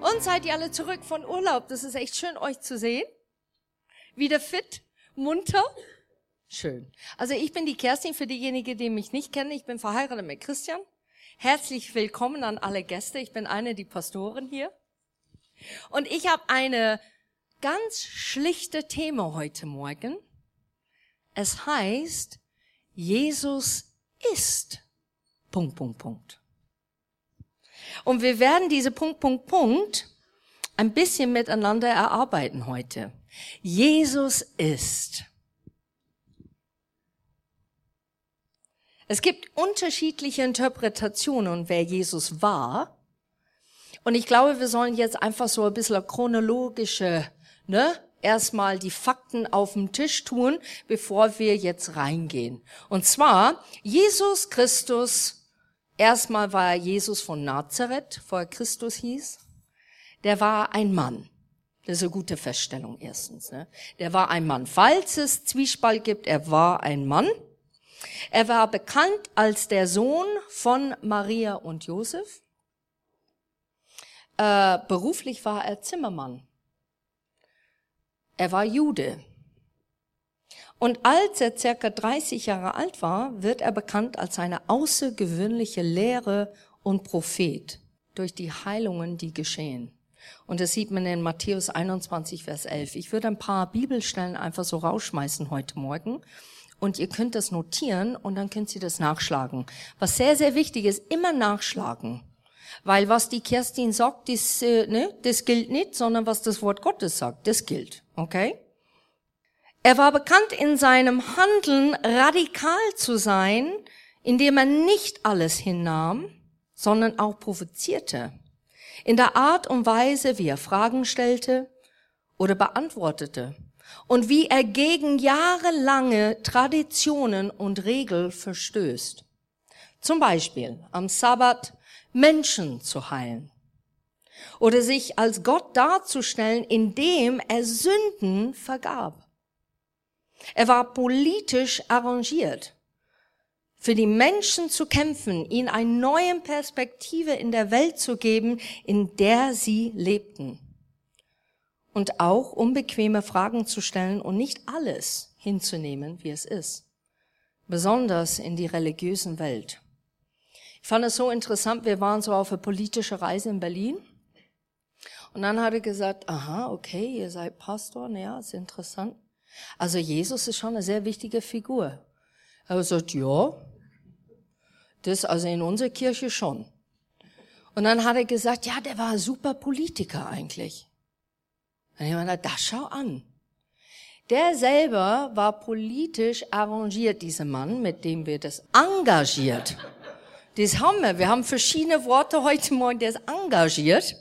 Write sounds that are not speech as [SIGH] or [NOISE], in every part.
Und seid ihr alle zurück von Urlaub? Das ist echt schön, euch zu sehen. Wieder fit, munter. Schön. Also ich bin die Kerstin, für diejenigen, die mich nicht kennen. Ich bin verheiratet mit Christian. Herzlich willkommen an alle Gäste. Ich bin eine die Pastoren hier. Und ich habe eine ganz schlichte Thema heute Morgen. Es heißt, Jesus ist. Punkt, Punkt, Punkt. Und wir werden diese Punkt, Punkt, Punkt ein bisschen miteinander erarbeiten heute. Jesus ist. Es gibt unterschiedliche Interpretationen, wer Jesus war. Und ich glaube, wir sollen jetzt einfach so ein bisschen chronologische, ne, erstmal die Fakten auf den Tisch tun, bevor wir jetzt reingehen. Und zwar, Jesus Christus Erstmal war Jesus von Nazareth, vor Christus hieß. Der war ein Mann. Das ist eine gute Feststellung erstens. Ne? Der war ein Mann. Falls es Zwiespalt gibt, er war ein Mann. Er war bekannt als der Sohn von Maria und Josef. Äh, beruflich war er Zimmermann. Er war Jude. Und als er circa 30 Jahre alt war, wird er bekannt als eine außergewöhnliche Lehre und Prophet durch die Heilungen, die geschehen. Und das sieht man in Matthäus 21, Vers 11. Ich würde ein paar Bibelstellen einfach so rausschmeißen heute Morgen. Und ihr könnt das notieren und dann könnt ihr das nachschlagen. Was sehr, sehr wichtig ist, immer nachschlagen. Weil was die Kerstin sagt, das, äh, ne, das gilt nicht, sondern was das Wort Gottes sagt, das gilt. Okay? Er war bekannt in seinem Handeln radikal zu sein, indem er nicht alles hinnahm, sondern auch provozierte. In der Art und Weise, wie er Fragen stellte oder beantwortete und wie er gegen jahrelange Traditionen und Regeln verstößt. Zum Beispiel am Sabbat Menschen zu heilen oder sich als Gott darzustellen, indem er Sünden vergab. Er war politisch arrangiert, für die Menschen zu kämpfen, ihnen eine neue Perspektive in der Welt zu geben, in der sie lebten. Und auch unbequeme Fragen zu stellen und nicht alles hinzunehmen, wie es ist. Besonders in die religiösen Welt. Ich fand es so interessant, wir waren so auf eine politische Reise in Berlin. Und dann hat er gesagt, aha, okay, ihr seid Pastor, naja, ist interessant. Also Jesus ist schon eine sehr wichtige Figur. Er sagt, ja, das also in unserer Kirche schon. Und dann hat er gesagt, ja, der war super Politiker eigentlich. Und ich meine, das schau an. Der selber war politisch arrangiert, dieser Mann, mit dem wir das engagiert. Das haben wir. Wir haben verschiedene Worte heute Morgen, der ist engagiert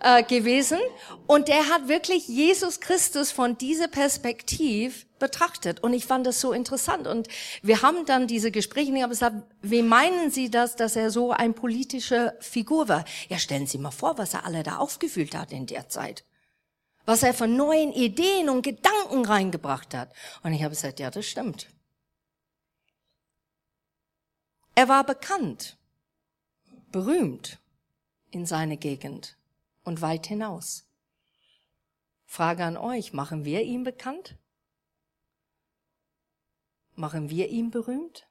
äh, gewesen. Und er hat wirklich Jesus Christus von dieser Perspektive betrachtet. Und ich fand das so interessant. Und wir haben dann diese Gespräche, ich habe gesagt, wie meinen Sie das, dass er so ein politische Figur war? Ja, stellen Sie mal vor, was er alle da aufgefühlt hat in der Zeit. Was er von neuen Ideen und Gedanken reingebracht hat. Und ich habe gesagt, ja, das stimmt. Er war bekannt, berühmt in seiner Gegend und weit hinaus. Frage an euch, machen wir ihn bekannt? Machen wir ihn berühmt?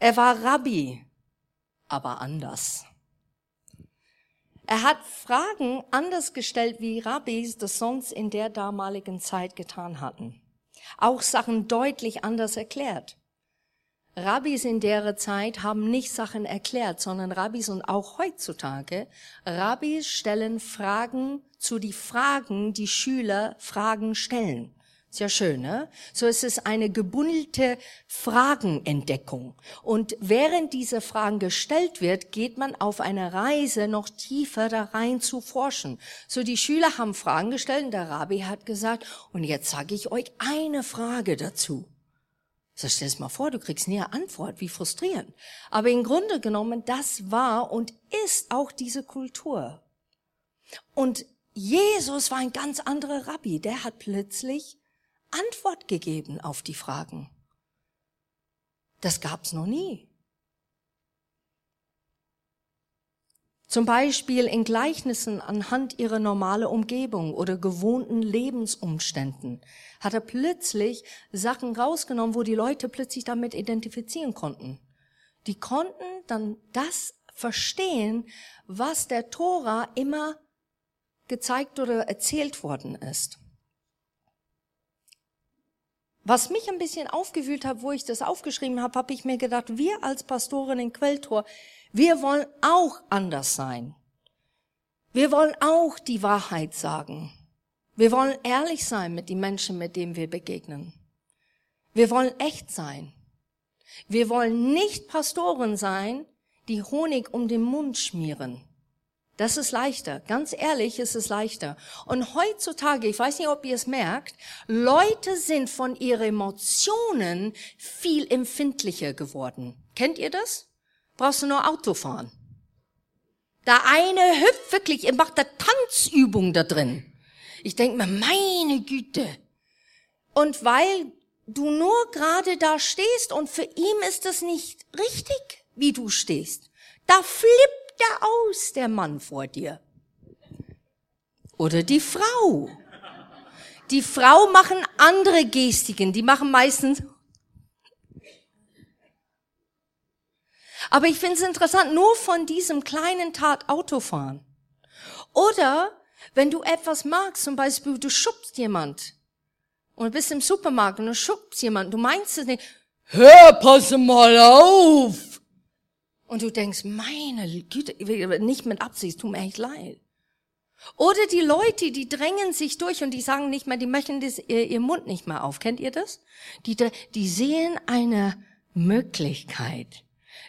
Er war Rabbi, aber anders. Er hat Fragen anders gestellt, wie Rabbis das sonst in der damaligen Zeit getan hatten. Auch Sachen deutlich anders erklärt. Rabbis in der Zeit haben nicht Sachen erklärt, sondern Rabbis und auch heutzutage, Rabbis stellen Fragen zu die Fragen, die Schüler Fragen stellen. Ist ja schön, ne? So ist es eine gebundelte Fragenentdeckung. Und während diese Fragen gestellt wird, geht man auf eine Reise noch tiefer da rein zu forschen. So die Schüler haben Fragen gestellt und der Rabbi hat gesagt, und jetzt sage ich euch eine Frage dazu. So stell dir mal vor, du kriegst nie eine Antwort, wie frustrierend. Aber im Grunde genommen, das war und ist auch diese Kultur. Und Jesus war ein ganz anderer Rabbi, der hat plötzlich Antwort gegeben auf die Fragen. Das gab's noch nie. Zum Beispiel in Gleichnissen anhand ihrer normalen Umgebung oder gewohnten Lebensumständen hat er plötzlich Sachen rausgenommen, wo die Leute plötzlich damit identifizieren konnten. Die konnten dann das verstehen, was der Tora immer gezeigt oder erzählt worden ist. Was mich ein bisschen aufgewühlt hat, wo ich das aufgeschrieben habe, habe ich mir gedacht, wir als Pastoren in Quelltor, wir wollen auch anders sein. Wir wollen auch die Wahrheit sagen. Wir wollen ehrlich sein mit den Menschen, mit denen wir begegnen. Wir wollen echt sein. Wir wollen nicht Pastoren sein, die Honig um den Mund schmieren. Das ist leichter. Ganz ehrlich ist es leichter. Und heutzutage, ich weiß nicht, ob ihr es merkt, Leute sind von ihren Emotionen viel empfindlicher geworden. Kennt ihr das? brauchst du nur Auto fahren. Da eine hüpft wirklich, ihr macht da Tanzübung da drin. Ich denke mir, meine Güte. Und weil du nur gerade da stehst und für ihn ist es nicht richtig, wie du stehst, da flippt er aus, der Mann vor dir. Oder die Frau. Die Frau machen andere Gestiken, die machen meistens Aber ich finde es interessant, nur von diesem kleinen Tat Autofahren. Oder wenn du etwas magst, zum Beispiel du schubst jemand und bist im Supermarkt und du schubst jemand, du meinst es nicht, hör, pass mal auf! Und du denkst, meine Güte, nicht mit Absicht, tut mir echt leid. Oder die Leute, die drängen sich durch und die sagen nicht mehr, die möchten das, ihr, ihr Mund nicht mehr auf. Kennt ihr das? Die, die sehen eine Möglichkeit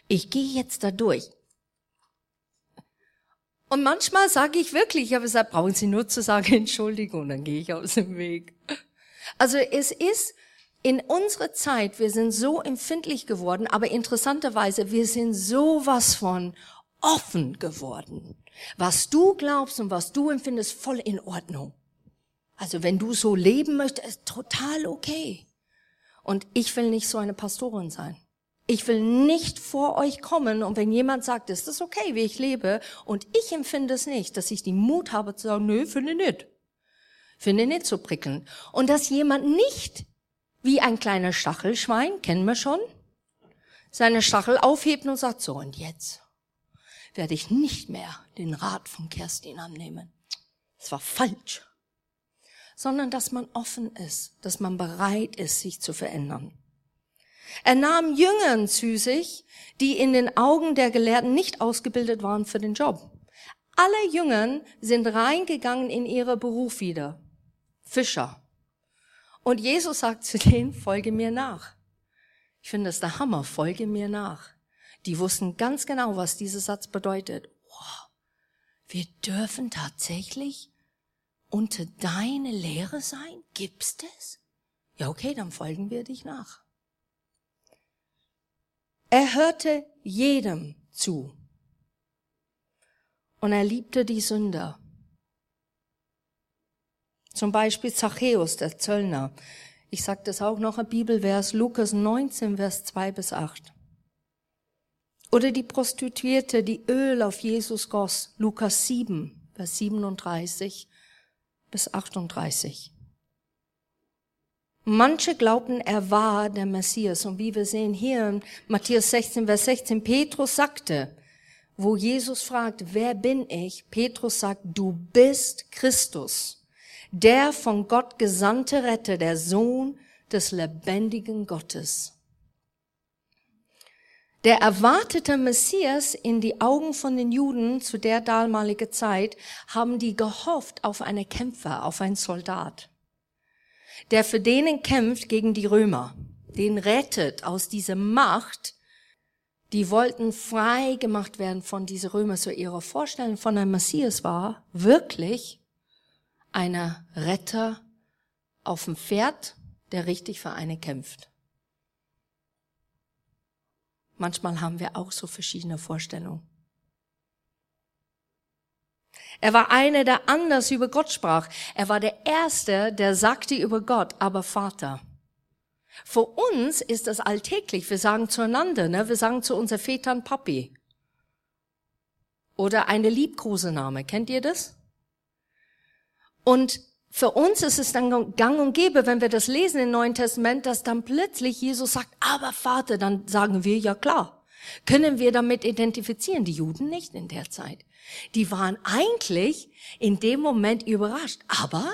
ich gehe jetzt da durch. Und manchmal sage ich wirklich, ich habe gesagt, brauchen Sie nur zu sagen, [LAUGHS] Entschuldigung, dann gehe ich aus dem Weg. Also es ist in unserer Zeit, wir sind so empfindlich geworden, aber interessanterweise, wir sind sowas von offen geworden. Was du glaubst und was du empfindest, voll in Ordnung. Also wenn du so leben möchtest, ist total okay. Und ich will nicht so eine Pastorin sein. Ich will nicht vor euch kommen und wenn jemand sagt, ist das okay, wie ich lebe, und ich empfinde es nicht, dass ich die Mut habe zu sagen, nö, finde nicht. Finde nicht so prickelnd. Und dass jemand nicht wie ein kleiner Stachelschwein, kennen wir schon, seine Stachel aufhebt und sagt, so und jetzt werde ich nicht mehr den Rat von Kerstin annehmen. Es war falsch. Sondern dass man offen ist, dass man bereit ist, sich zu verändern. Er nahm Jüngern zu sich, die in den Augen der Gelehrten nicht ausgebildet waren für den Job. Alle Jüngern sind reingegangen in ihre Beruf wieder. Fischer. Und Jesus sagt zu denen, folge mir nach. Ich finde das der Hammer, folge mir nach. Die wussten ganz genau, was dieser Satz bedeutet. Wow, wir dürfen tatsächlich unter deine Lehre sein? Gibt's das? Ja, okay, dann folgen wir dich nach. Er hörte jedem zu. Und er liebte die Sünder. Zum Beispiel Zachäus, der Zöllner. Ich sage das auch noch ein Bibelvers, Lukas 19, Vers 2 bis 8. Oder die Prostituierte, die Öl auf Jesus goss, Lukas 7, Vers 37 bis 38. Manche glaubten, er war der Messias. Und wie wir sehen hier in Matthäus 16, Vers 16, Petrus sagte, wo Jesus fragt, wer bin ich? Petrus sagt, du bist Christus, der von Gott gesandte Retter, der Sohn des lebendigen Gottes. Der erwartete Messias in die Augen von den Juden zu der damaligen Zeit haben die gehofft auf einen Kämpfer, auf einen Soldat der für denen kämpft gegen die Römer, den rettet aus dieser Macht. Die wollten frei gemacht werden von dieser Römer. So ihre Vorstellung von einem Messias war wirklich einer Retter auf dem Pferd, der richtig für eine kämpft. Manchmal haben wir auch so verschiedene Vorstellungen. Er war einer, der anders über Gott sprach. Er war der Erste, der sagte über Gott, aber Vater. Für uns ist das alltäglich. Wir sagen zueinander, ne? wir sagen zu unseren Vätern Papi. oder eine Liebkosename. Kennt ihr das? Und für uns ist es dann gang und gäbe, wenn wir das lesen im Neuen Testament, dass dann plötzlich Jesus sagt, aber Vater, dann sagen wir, ja klar. Können wir damit identifizieren? Die Juden nicht in der Zeit. Die waren eigentlich in dem Moment überrascht. Aber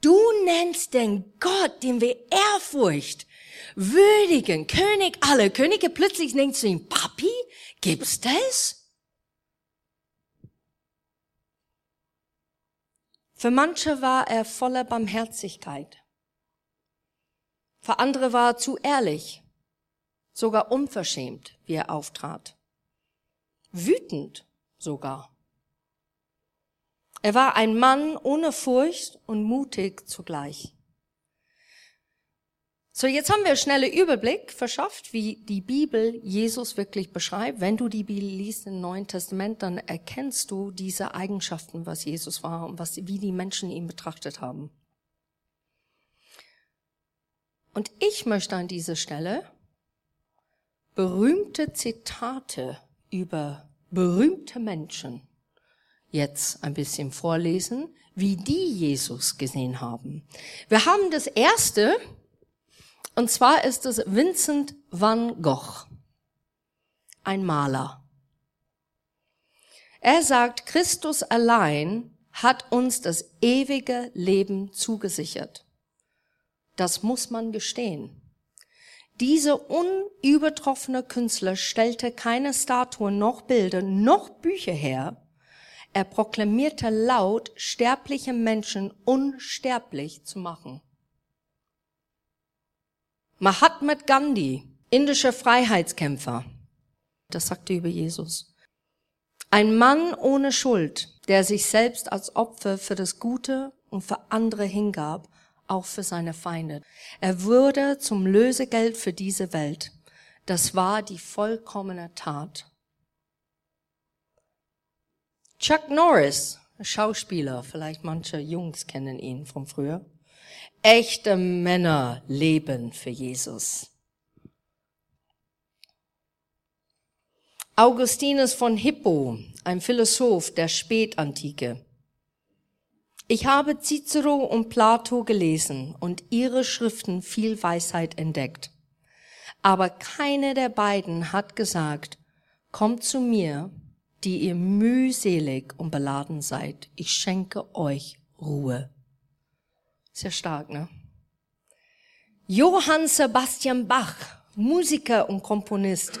du nennst den Gott, den wir Ehrfurcht, würdigen, König alle Könige, plötzlich denkst du ihm, Papi, gibt's das? Für manche war er voller Barmherzigkeit. Für andere war er zu ehrlich, sogar unverschämt, wie er auftrat. Wütend sogar. Er war ein Mann ohne Furcht und mutig zugleich. So, jetzt haben wir einen schnellen Überblick verschafft, wie die Bibel Jesus wirklich beschreibt. Wenn du die Bibel liest im Neuen Testament, dann erkennst du diese Eigenschaften, was Jesus war und was, wie die Menschen ihn betrachtet haben. Und ich möchte an dieser Stelle berühmte Zitate über berühmte Menschen jetzt ein bisschen vorlesen, wie die Jesus gesehen haben. Wir haben das erste, und zwar ist es Vincent van Gogh, ein Maler. Er sagt, Christus allein hat uns das ewige Leben zugesichert. Das muss man gestehen. Diese unübertroffene Künstler stellte keine Statuen noch Bilder noch Bücher her. Er proklamierte laut, sterbliche Menschen unsterblich zu machen. Mahatma Gandhi, indischer Freiheitskämpfer, das sagte über Jesus. Ein Mann ohne Schuld, der sich selbst als Opfer für das Gute und für andere hingab, auch für seine Feinde. Er wurde zum Lösegeld für diese Welt. Das war die vollkommene Tat. Chuck Norris, Schauspieler, vielleicht manche Jungs kennen ihn von früher. Echte Männer leben für Jesus. Augustinus von Hippo, ein Philosoph der Spätantike. Ich habe Cicero und Plato gelesen und ihre Schriften viel Weisheit entdeckt. Aber keine der beiden hat gesagt, kommt zu mir, die ihr mühselig und beladen seid. Ich schenke euch Ruhe. Sehr stark, ne? Johann Sebastian Bach, Musiker und Komponist.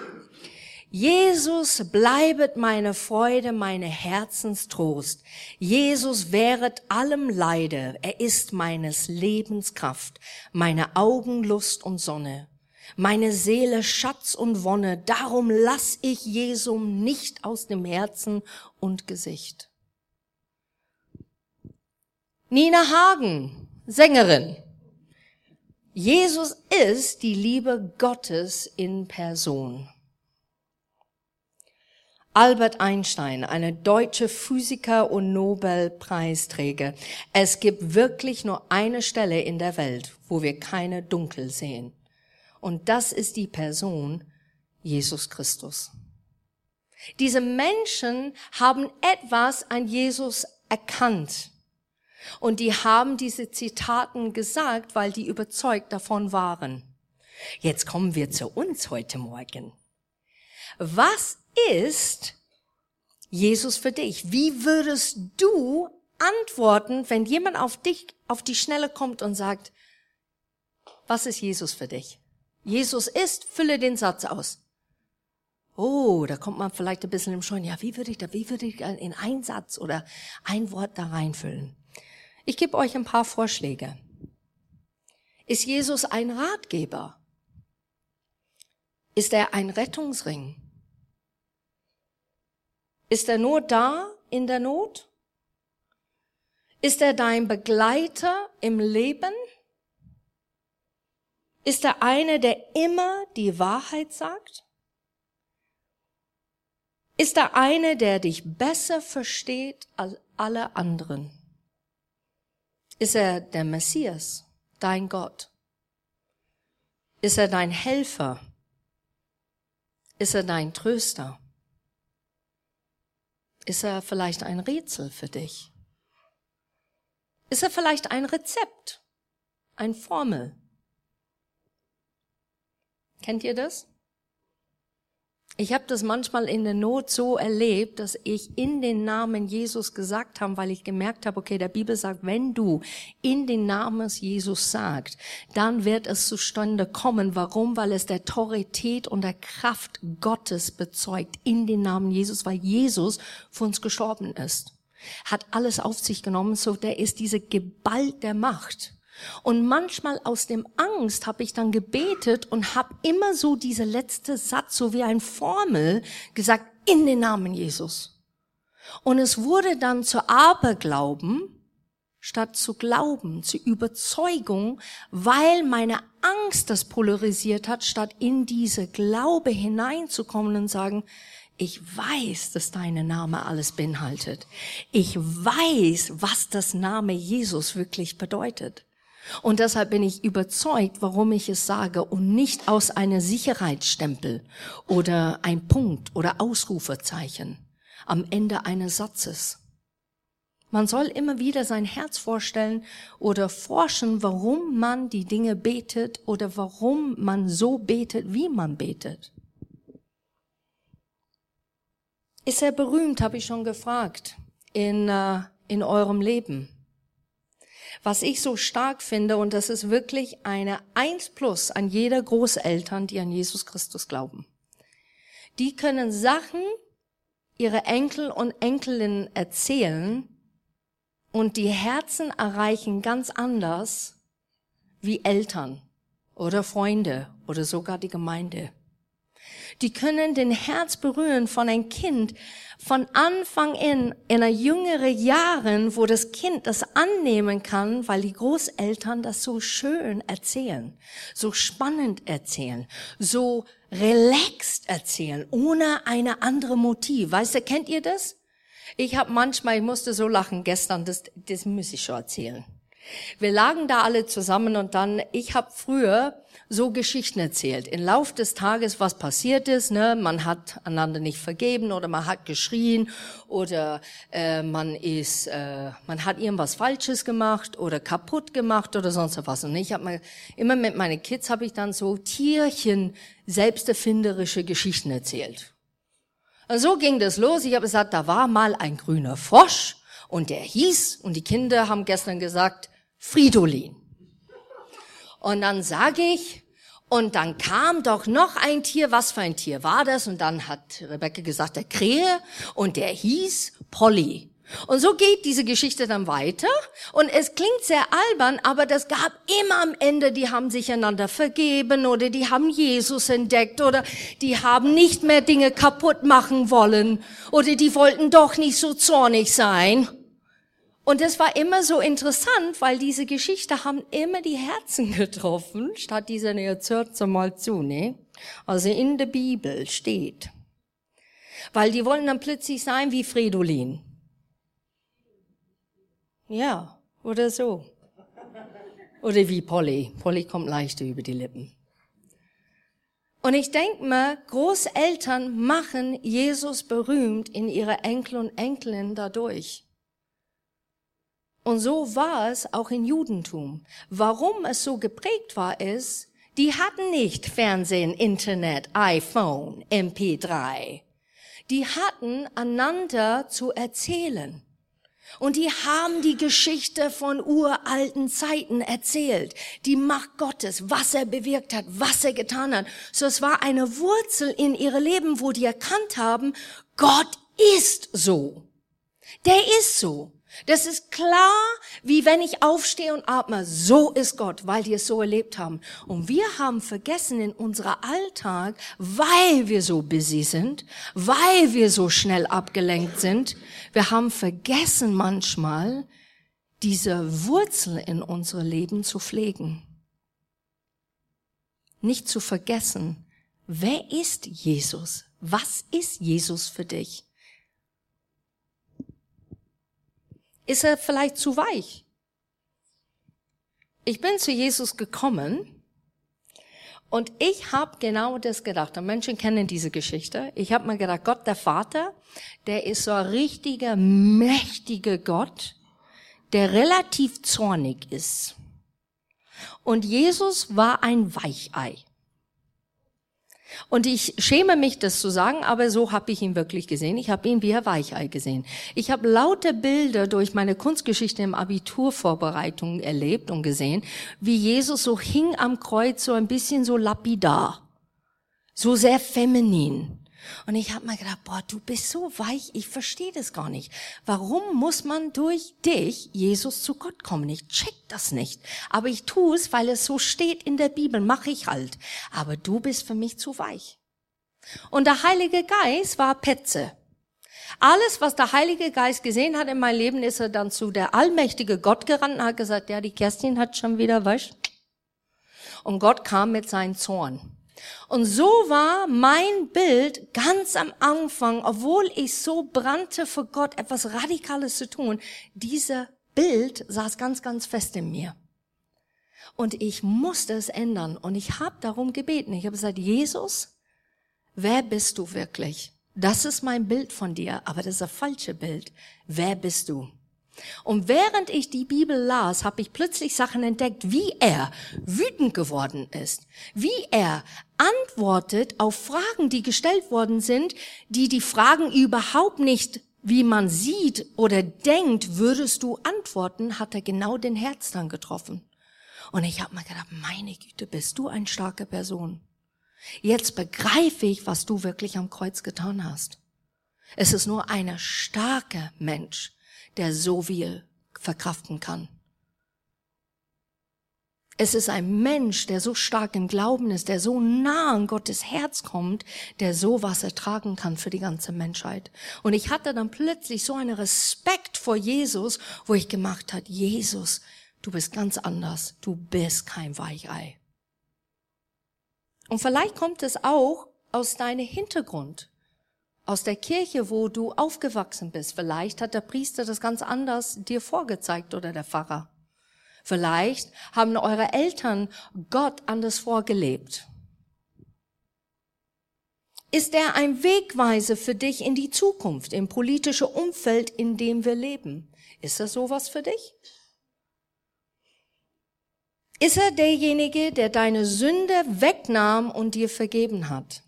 Jesus bleibet meine Freude, meine Herzenstrost. Jesus wäret allem Leide. Er ist meines Lebens Kraft, meine Augen Lust und Sonne, meine Seele Schatz und Wonne. Darum lass ich Jesum nicht aus dem Herzen und Gesicht. Nina Hagen, Sängerin. Jesus ist die Liebe Gottes in Person. Albert Einstein, eine deutsche Physiker und Nobelpreisträger. Es gibt wirklich nur eine Stelle in der Welt, wo wir keine Dunkel sehen. Und das ist die Person Jesus Christus. Diese Menschen haben etwas an Jesus erkannt. Und die haben diese Zitaten gesagt, weil die überzeugt davon waren. Jetzt kommen wir zu uns heute Morgen. Was ist Jesus für dich? Wie würdest du antworten, wenn jemand auf dich, auf die Schnelle kommt und sagt, was ist Jesus für dich? Jesus ist, fülle den Satz aus. Oh, da kommt man vielleicht ein bisschen im Scheuen. Ja, wie würde ich da, wie würde ich in einen Satz oder ein Wort da reinfüllen? Ich gebe euch ein paar Vorschläge. Ist Jesus ein Ratgeber? Ist er ein Rettungsring? Ist er nur da in der Not? Ist er dein Begleiter im Leben? Ist er einer, der immer die Wahrheit sagt? Ist er einer, der dich besser versteht als alle anderen? Ist er der Messias, dein Gott? Ist er dein Helfer? Ist er dein Tröster? Ist er vielleicht ein Rätsel für dich? Ist er vielleicht ein Rezept? Ein Formel? Kennt ihr das? Ich habe das manchmal in der Not so erlebt, dass ich in den Namen Jesus gesagt habe, weil ich gemerkt habe, okay, der Bibel sagt, wenn du in den Namen Jesus sagst, dann wird es zustande kommen. Warum? Weil es der Autorität und der Kraft Gottes bezeugt in den Namen Jesus, weil Jesus für uns gestorben ist. Hat alles auf sich genommen, so der ist diese Gewalt der Macht. Und manchmal aus dem Angst habe ich dann gebetet und habe immer so diese letzte Satz, so wie ein Formel, gesagt, in den Namen Jesus. Und es wurde dann zu Aberglauben, statt zu Glauben, zu Überzeugung, weil meine Angst das polarisiert hat, statt in diese Glaube hineinzukommen und sagen, ich weiß, dass deine Name alles beinhaltet. Ich weiß, was das Name Jesus wirklich bedeutet. Und deshalb bin ich überzeugt, warum ich es sage und nicht aus einer Sicherheitsstempel oder ein Punkt oder Ausrufezeichen am Ende eines Satzes. Man soll immer wieder sein Herz vorstellen oder forschen, warum man die Dinge betet oder warum man so betet, wie man betet. Ist er berühmt, habe ich schon gefragt, in, uh, in eurem Leben? Was ich so stark finde, und das ist wirklich eine Eins plus an jeder Großeltern, die an Jesus Christus glauben. Die können Sachen ihre Enkel und Enkelinnen erzählen und die Herzen erreichen ganz anders wie Eltern oder Freunde oder sogar die Gemeinde. Die können den Herz berühren von ein Kind von Anfang in, in einer jüngere Jahren, wo das Kind das annehmen kann, weil die Großeltern das so schön erzählen, so spannend erzählen, so relaxed erzählen, ohne eine andere Motiv. Weißt du, kennt ihr das? Ich habe manchmal, ich musste so lachen gestern, das, das muss ich schon erzählen. Wir lagen da alle zusammen und dann, ich habe früher so Geschichten erzählt. Im Lauf des Tages, was passiert ist, ne? man hat einander nicht vergeben oder man hat geschrien oder äh, man ist, äh, man hat irgendwas Falsches gemacht oder kaputt gemacht oder sonst was. Und ich habe immer mit meinen Kids habe ich dann so Tierchen selbsterfinderische Geschichten erzählt. Und so ging das los. Ich habe gesagt, da war mal ein grüner Frosch und der hieß und die Kinder haben gestern gesagt Fridolin. Und dann sage ich, und dann kam doch noch ein Tier, was für ein Tier war das? Und dann hat Rebecca gesagt, der Krähe, und der hieß Polly. Und so geht diese Geschichte dann weiter. Und es klingt sehr albern, aber das gab immer am Ende, die haben sich einander vergeben oder die haben Jesus entdeckt oder die haben nicht mehr Dinge kaputt machen wollen oder die wollten doch nicht so zornig sein. Und es war immer so interessant, weil diese Geschichte haben immer die Herzen [LAUGHS] getroffen, statt dieser, jetzt hört's mal zu, ne? Also in der Bibel steht. Weil die wollen dann plötzlich sein wie Fridolin. Ja, oder so. Oder wie Polly. Polly kommt leichter über die Lippen. Und ich denke mal, Großeltern machen Jesus berühmt in ihre Enkel und Enkelin dadurch. Und so war es auch im Judentum. Warum es so geprägt war, ist, die hatten nicht Fernsehen, Internet, iPhone, MP3. Die hatten einander zu erzählen. Und die haben die Geschichte von uralten Zeiten erzählt. Die Macht Gottes, was er bewirkt hat, was er getan hat. So es war eine Wurzel in ihre Leben, wo die erkannt haben, Gott ist so. Der ist so. Das ist klar, wie wenn ich aufstehe und atme. So ist Gott, weil die es so erlebt haben. Und wir haben vergessen in unserer Alltag, weil wir so busy sind, weil wir so schnell abgelenkt sind, wir haben vergessen manchmal, diese Wurzel in unser Leben zu pflegen. Nicht zu vergessen, wer ist Jesus? Was ist Jesus für dich? Ist er vielleicht zu weich? Ich bin zu Jesus gekommen Und ich habe genau das gedacht. Und Menschen kennen diese Geschichte. Ich habe mir gedacht, Gott der Vater, der ist so ein richtiger, mächtiger Gott, der relativ zornig ist. Und Jesus war ein Weichei. Und ich schäme mich, das zu sagen, aber so habe ich ihn wirklich gesehen. Ich habe ihn wie ein Weichei gesehen. Ich habe laute Bilder durch meine Kunstgeschichte im Abiturvorbereitung erlebt und gesehen, wie Jesus so hing am Kreuz, so ein bisschen so lapidar, so sehr feminin. Und ich habe mir gedacht, boah, du bist so weich, ich verstehe das gar nicht. Warum muss man durch dich, Jesus, zu Gott kommen? Ich check das nicht. Aber ich tue es, weil es so steht in der Bibel, mache ich halt. Aber du bist für mich zu weich. Und der Heilige Geist war Petze. Alles, was der Heilige Geist gesehen hat in meinem Leben, ist er dann zu der allmächtige Gott gerannt und hat gesagt, ja, die Kerstin hat schon wieder, weißt Und Gott kam mit seinem Zorn. Und so war mein Bild ganz am Anfang, obwohl ich so brannte für Gott, etwas Radikales zu tun, dieser Bild saß ganz, ganz fest in mir. Und ich musste es ändern. Und ich habe darum gebeten. Ich habe gesagt, Jesus, wer bist du wirklich? Das ist mein Bild von dir, aber das ist ein falsche Bild. Wer bist du? Und während ich die Bibel las, habe ich plötzlich Sachen entdeckt, wie er wütend geworden ist, wie er antwortet auf Fragen, die gestellt worden sind, die die Fragen überhaupt nicht, wie man sieht oder denkt, würdest du antworten, hat er genau den Herz dann getroffen. Und ich habe mir gedacht, meine Güte, bist du eine starke Person. Jetzt begreife ich, was du wirklich am Kreuz getan hast. Es ist nur ein starker Mensch, der so viel verkraften kann. Es ist ein Mensch, der so stark im Glauben ist, der so nah an Gottes Herz kommt, der sowas ertragen kann für die ganze Menschheit. Und ich hatte dann plötzlich so einen Respekt vor Jesus, wo ich gemacht hat, Jesus, du bist ganz anders. Du bist kein Weichei. Und vielleicht kommt es auch aus deinem Hintergrund aus der Kirche, wo du aufgewachsen bist. Vielleicht hat der Priester das ganz anders dir vorgezeigt oder der Pfarrer. Vielleicht haben eure Eltern Gott anders vorgelebt. Ist er ein Wegweise für dich in die Zukunft, im politischen Umfeld, in dem wir leben? Ist er sowas für dich? Ist er derjenige, der deine Sünde wegnahm und dir vergeben hat?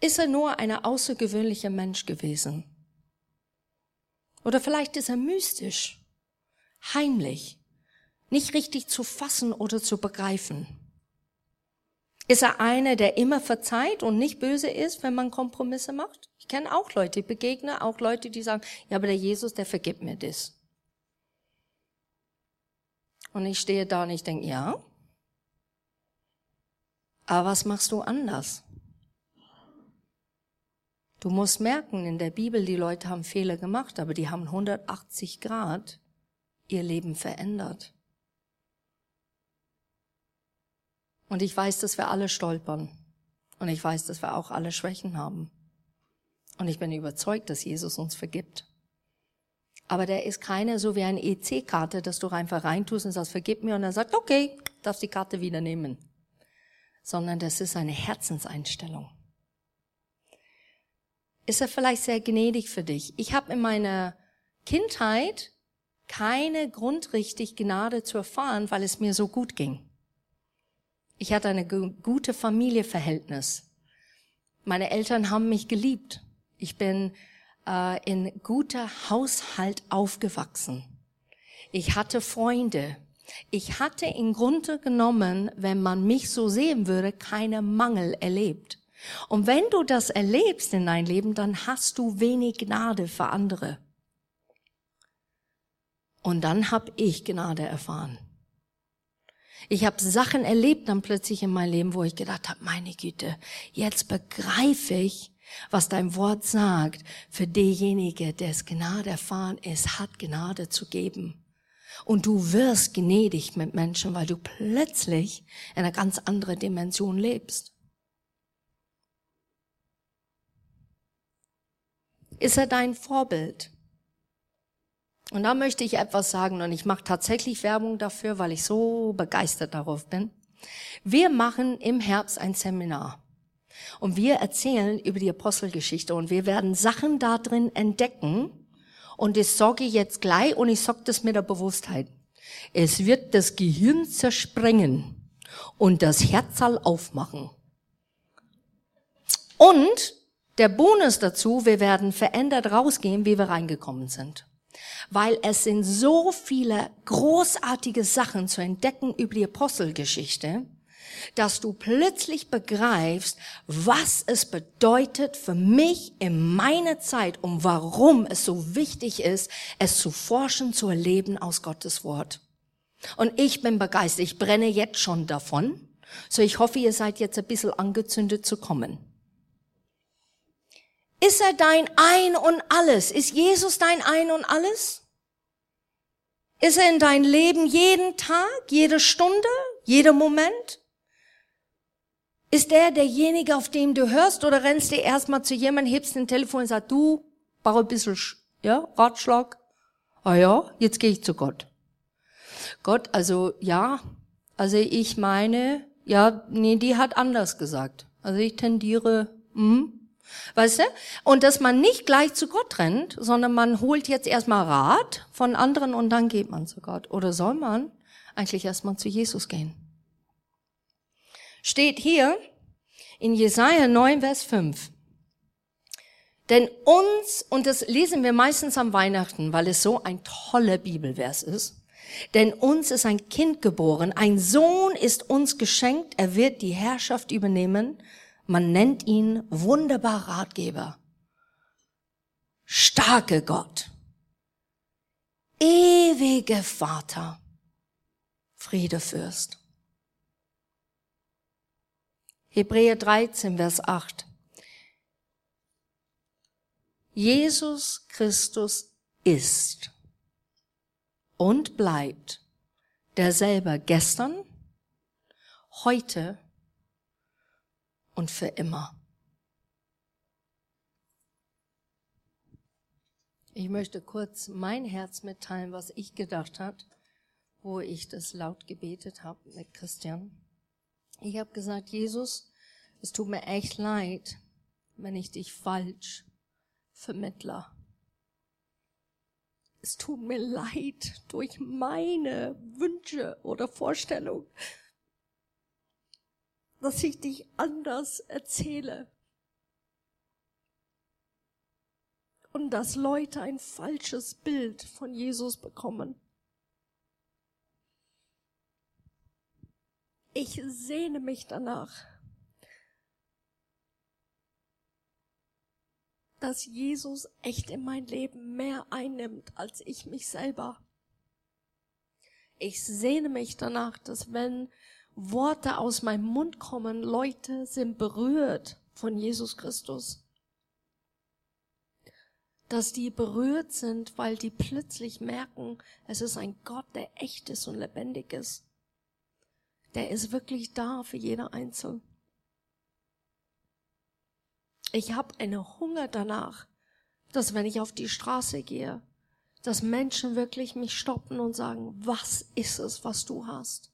Ist er nur ein außergewöhnlicher Mensch gewesen. Oder vielleicht ist er mystisch, heimlich, nicht richtig zu fassen oder zu begreifen. Ist er einer, der immer verzeiht und nicht böse ist, wenn man Kompromisse macht? Ich kenne auch Leute, ich begegne auch Leute, die sagen, ja, aber der Jesus, der vergibt mir das. Und ich stehe da und ich denke, ja. Aber was machst du anders? Du musst merken, in der Bibel, die Leute haben Fehler gemacht, aber die haben 180 Grad ihr Leben verändert. Und ich weiß, dass wir alle stolpern. Und ich weiß, dass wir auch alle Schwächen haben. Und ich bin überzeugt, dass Jesus uns vergibt. Aber der ist keine so wie eine EC-Karte, dass du einfach reintust und sagst, vergib mir, und er sagt, okay, darfst die Karte wieder nehmen. Sondern das ist eine Herzenseinstellung ist er vielleicht sehr gnädig für dich. Ich habe in meiner Kindheit keine Grund richtig Gnade zu erfahren, weil es mir so gut ging. Ich hatte eine gute Familieverhältnis. Meine Eltern haben mich geliebt. Ich bin äh, in guter Haushalt aufgewachsen. Ich hatte Freunde. Ich hatte im Grunde genommen, wenn man mich so sehen würde, keine Mangel erlebt. Und wenn du das erlebst in dein Leben, dann hast du wenig Gnade für andere. Und dann hab ich Gnade erfahren. Ich habe Sachen erlebt dann plötzlich in meinem Leben, wo ich gedacht habe, meine Güte, jetzt begreife ich, was dein Wort sagt. Für derjenige, der es Gnade erfahren ist, hat Gnade zu geben. Und du wirst gnädig mit Menschen, weil du plötzlich in einer ganz anderen Dimension lebst. Ist er dein Vorbild? Und da möchte ich etwas sagen und ich mache tatsächlich Werbung dafür, weil ich so begeistert darauf bin. Wir machen im Herbst ein Seminar. Und wir erzählen über die Apostelgeschichte und wir werden Sachen da drin entdecken. Und das sage ich jetzt gleich und ich sage das mit der Bewusstheit. Es wird das Gehirn zersprengen und das Herzal aufmachen. Und der Bonus dazu, wir werden verändert rausgehen, wie wir reingekommen sind. Weil es sind so viele großartige Sachen zu entdecken über die Apostelgeschichte, dass du plötzlich begreifst, was es bedeutet für mich in meiner Zeit und warum es so wichtig ist, es zu forschen, zu erleben aus Gottes Wort. Und ich bin begeistert, ich brenne jetzt schon davon. So ich hoffe, ihr seid jetzt ein bisschen angezündet zu kommen. Ist er dein Ein und alles? Ist Jesus dein Ein und alles? Ist er in dein Leben jeden Tag, jede Stunde, jeder Moment? Ist er derjenige, auf dem du hörst oder rennst du erstmal zu jemandem, hebst den Telefon und sagst, du, brauche ein bisschen ja, Ratschlag? Ah ja, jetzt gehe ich zu Gott. Gott, also ja, also ich meine, ja, nee, die hat anders gesagt. Also ich tendiere, hm, Weißt du? Und dass man nicht gleich zu Gott rennt, sondern man holt jetzt erstmal Rat von anderen und dann geht man zu Gott. Oder soll man eigentlich erstmal zu Jesus gehen? Steht hier in Jesaja 9, Vers 5. Denn uns, und das lesen wir meistens am Weihnachten, weil es so ein toller Bibelvers ist, denn uns ist ein Kind geboren, ein Sohn ist uns geschenkt, er wird die Herrschaft übernehmen man nennt ihn wunderbar Ratgeber, starke Gott, ewige Vater, Friedefürst. Hebräer 13, Vers 8. Jesus Christus ist und bleibt derselbe gestern, heute und für immer. Ich möchte kurz mein Herz mitteilen, was ich gedacht hat, wo ich das laut gebetet habe mit Christian. Ich habe gesagt, Jesus, es tut mir echt leid, wenn ich dich falsch vermittler. Es tut mir leid durch meine Wünsche oder Vorstellungen, dass ich dich anders erzähle. Und dass Leute ein falsches Bild von Jesus bekommen. Ich sehne mich danach, dass Jesus echt in mein Leben mehr einnimmt als ich mich selber. Ich sehne mich danach, dass wenn Worte aus meinem Mund kommen, Leute sind berührt von Jesus Christus. Dass die berührt sind, weil die plötzlich merken, es ist ein Gott, der echt ist und lebendig ist. Der ist wirklich da für jeder Einzelne. Ich habe einen Hunger danach, dass wenn ich auf die Straße gehe, dass Menschen wirklich mich stoppen und sagen, was ist es, was du hast?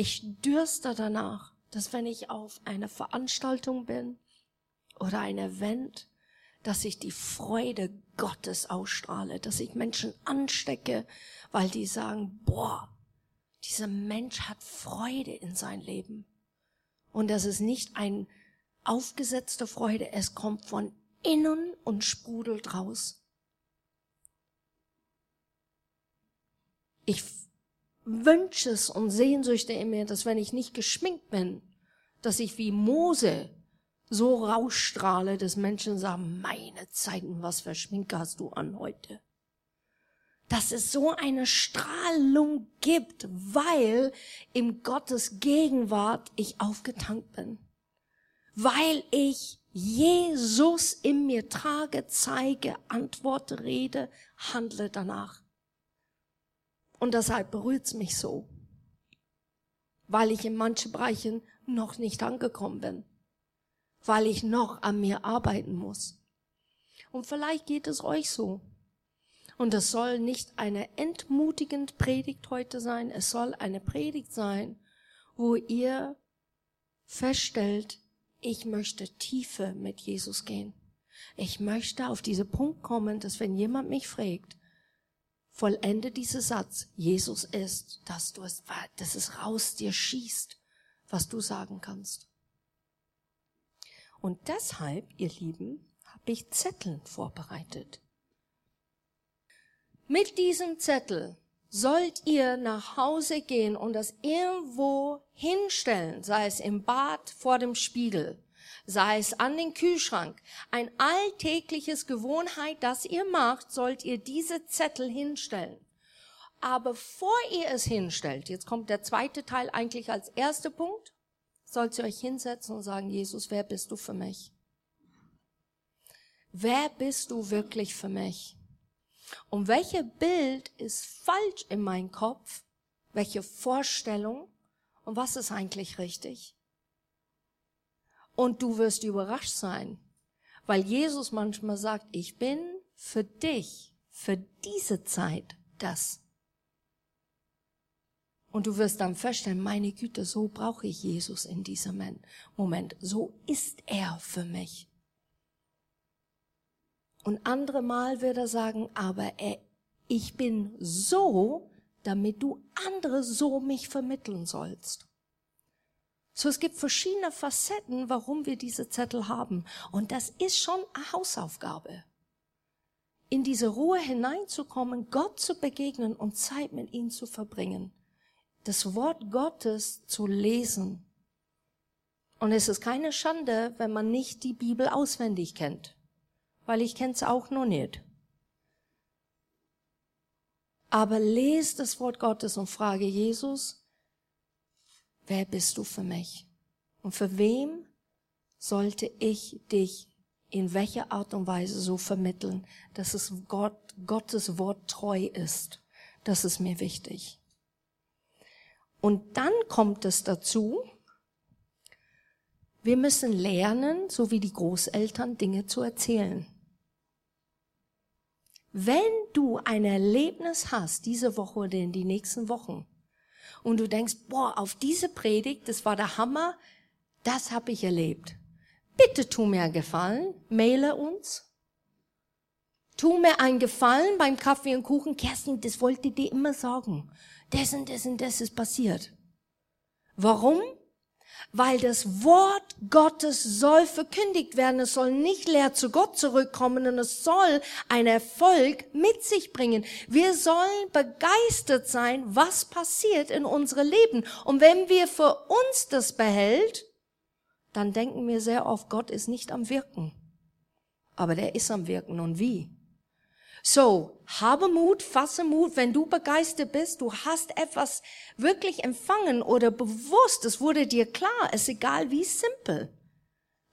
Ich dürste danach, dass wenn ich auf einer Veranstaltung bin oder ein Event, dass ich die Freude Gottes ausstrahle, dass ich Menschen anstecke, weil die sagen, boah, dieser Mensch hat Freude in sein Leben. Und das ist nicht ein aufgesetzte Freude, es kommt von innen und sprudelt raus. Ich Wünsches und Sehnsüchte in mir, dass wenn ich nicht geschminkt bin, dass ich wie Mose so rausstrahle, dass Menschen sagen, meine Zeiten, was für Schminke hast du an heute? Dass es so eine Strahlung gibt, weil im Gottes Gegenwart ich aufgetankt bin. Weil ich Jesus in mir trage, zeige, antworte, rede, handle danach. Und deshalb berührt's mich so, weil ich in manchen Bereichen noch nicht angekommen bin, weil ich noch an mir arbeiten muss. Und vielleicht geht es euch so. Und es soll nicht eine entmutigende Predigt heute sein, es soll eine Predigt sein, wo ihr feststellt, ich möchte tiefer mit Jesus gehen. Ich möchte auf diesen Punkt kommen, dass wenn jemand mich fragt, vollende diesen Satz, Jesus ist, dass du es, dass es raus dir schießt, was du sagen kannst. Und deshalb, ihr Lieben, habe ich Zettel vorbereitet. Mit diesem Zettel sollt ihr nach Hause gehen und das irgendwo hinstellen, sei es im Bad vor dem Spiegel, sei es an den Kühlschrank. Ein alltägliches Gewohnheit, das ihr macht, sollt ihr diese Zettel hinstellen. Aber vor ihr es hinstellt, jetzt kommt der zweite Teil eigentlich als erster Punkt, sollt ihr euch hinsetzen und sagen, Jesus, wer bist du für mich? Wer bist du wirklich für mich? Und welche Bild ist falsch in meinem Kopf? Welche Vorstellung? Und was ist eigentlich richtig? Und du wirst überrascht sein, weil Jesus manchmal sagt, ich bin für dich, für diese Zeit das. Und du wirst dann feststellen, meine Güte, so brauche ich Jesus in diesem Moment. So ist er für mich. Und andere Mal wird er sagen, aber er, ich bin so, damit du andere so mich vermitteln sollst. So, es gibt verschiedene Facetten, warum wir diese Zettel haben. Und das ist schon eine Hausaufgabe. In diese Ruhe hineinzukommen, Gott zu begegnen und Zeit mit ihm zu verbringen. Das Wort Gottes zu lesen. Und es ist keine Schande, wenn man nicht die Bibel auswendig kennt weil ich kenne es auch noch nicht. Aber lese das Wort Gottes und frage Jesus, wer bist du für mich? Und für wem sollte ich dich in welcher Art und Weise so vermitteln, dass es Gott, Gottes Wort treu ist? Das ist mir wichtig. Und dann kommt es dazu, wir müssen lernen, so wie die Großeltern, Dinge zu erzählen. Wenn du ein Erlebnis hast, diese Woche oder in die nächsten Wochen, und du denkst, boah, auf diese Predigt, das war der Hammer, das habe ich erlebt. Bitte tu mir einen Gefallen, maile uns. Tu mir einen Gefallen beim Kaffee und Kuchen. Kerstin, das wollte dir immer sagen. Das und das und das ist passiert. Warum? Weil das Wort Gottes soll verkündigt werden. Es soll nicht leer zu Gott zurückkommen und es soll ein Erfolg mit sich bringen. Wir sollen begeistert sein, was passiert in unserem Leben. Und wenn wir für uns das behält, dann denken wir sehr oft, Gott ist nicht am Wirken. Aber der ist am Wirken und wie? So, habe Mut, fasse Mut, wenn du begeistert bist, du hast etwas wirklich empfangen oder bewusst, es wurde dir klar, es ist egal wie simpel.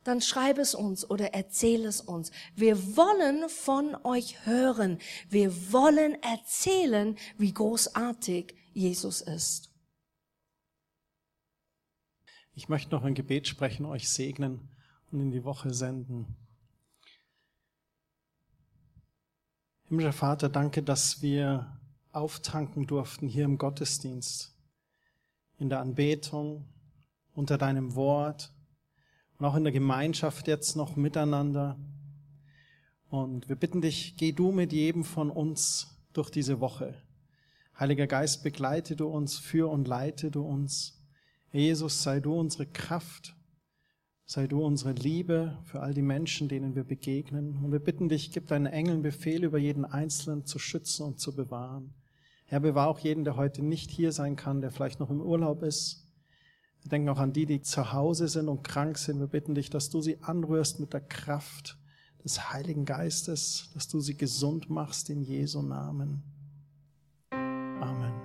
Dann schreib es uns oder erzähl es uns. Wir wollen von euch hören. Wir wollen erzählen, wie großartig Jesus ist. Ich möchte noch ein Gebet sprechen, euch segnen und in die Woche senden. Himmlischer Vater, danke, dass wir auftanken durften hier im Gottesdienst, in der Anbetung, unter deinem Wort und auch in der Gemeinschaft jetzt noch miteinander. Und wir bitten dich, geh du mit jedem von uns durch diese Woche. Heiliger Geist, begleite du uns, führ und leite du uns. Jesus, sei du unsere Kraft Sei du unsere Liebe für all die Menschen, denen wir begegnen. Und wir bitten dich, gib deinen Engeln Befehl über jeden Einzelnen zu schützen und zu bewahren. Herr, bewahr auch jeden, der heute nicht hier sein kann, der vielleicht noch im Urlaub ist. Wir denken auch an die, die zu Hause sind und krank sind. Wir bitten dich, dass du sie anrührst mit der Kraft des Heiligen Geistes, dass du sie gesund machst in Jesu Namen. Amen.